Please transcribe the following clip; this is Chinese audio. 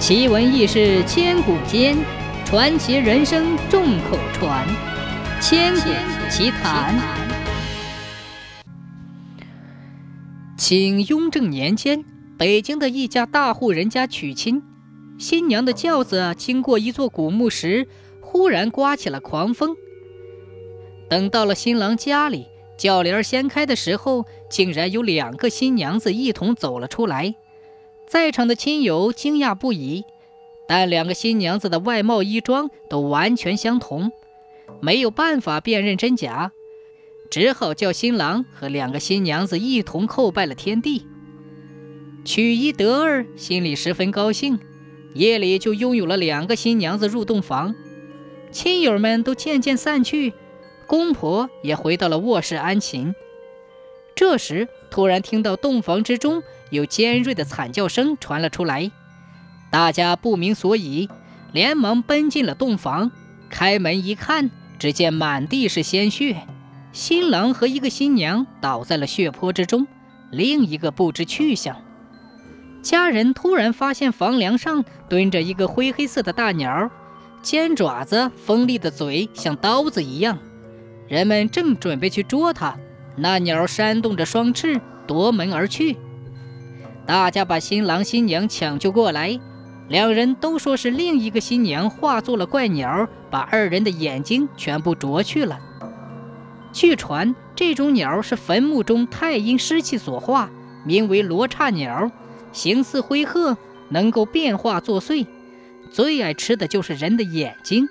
奇闻异事千古间，传奇人生众口传。千古奇谈。清雍正年间，北京的一家大户人家娶亲，新娘的轿子经过一座古墓时，忽然刮起了狂风。等到了新郎家里，轿帘掀开的时候，竟然有两个新娘子一同走了出来。在场的亲友惊讶不已，但两个新娘子的外貌衣装都完全相同，没有办法辨认真假，只好叫新郎和两个新娘子一同叩拜了天地。娶一得二，心里十分高兴，夜里就拥有了两个新娘子入洞房。亲友们都渐渐散去，公婆也回到了卧室安寝。这时，突然听到洞房之中有尖锐的惨叫声传了出来，大家不明所以，连忙奔进了洞房。开门一看，只见满地是鲜血，新郎和一个新娘倒在了血泊之中，另一个不知去向。家人突然发现房梁上蹲着一个灰黑色的大鸟，尖爪子、锋利的嘴像刀子一样，人们正准备去捉它。那鸟扇动着双翅，夺门而去。大家把新郎新娘抢救过来，两人都说是另一个新娘化作了怪鸟，把二人的眼睛全部啄去了。据传，这种鸟是坟墓中太阴湿气所化，名为罗刹鸟，形似灰鹤，能够变化作祟，最爱吃的就是人的眼睛。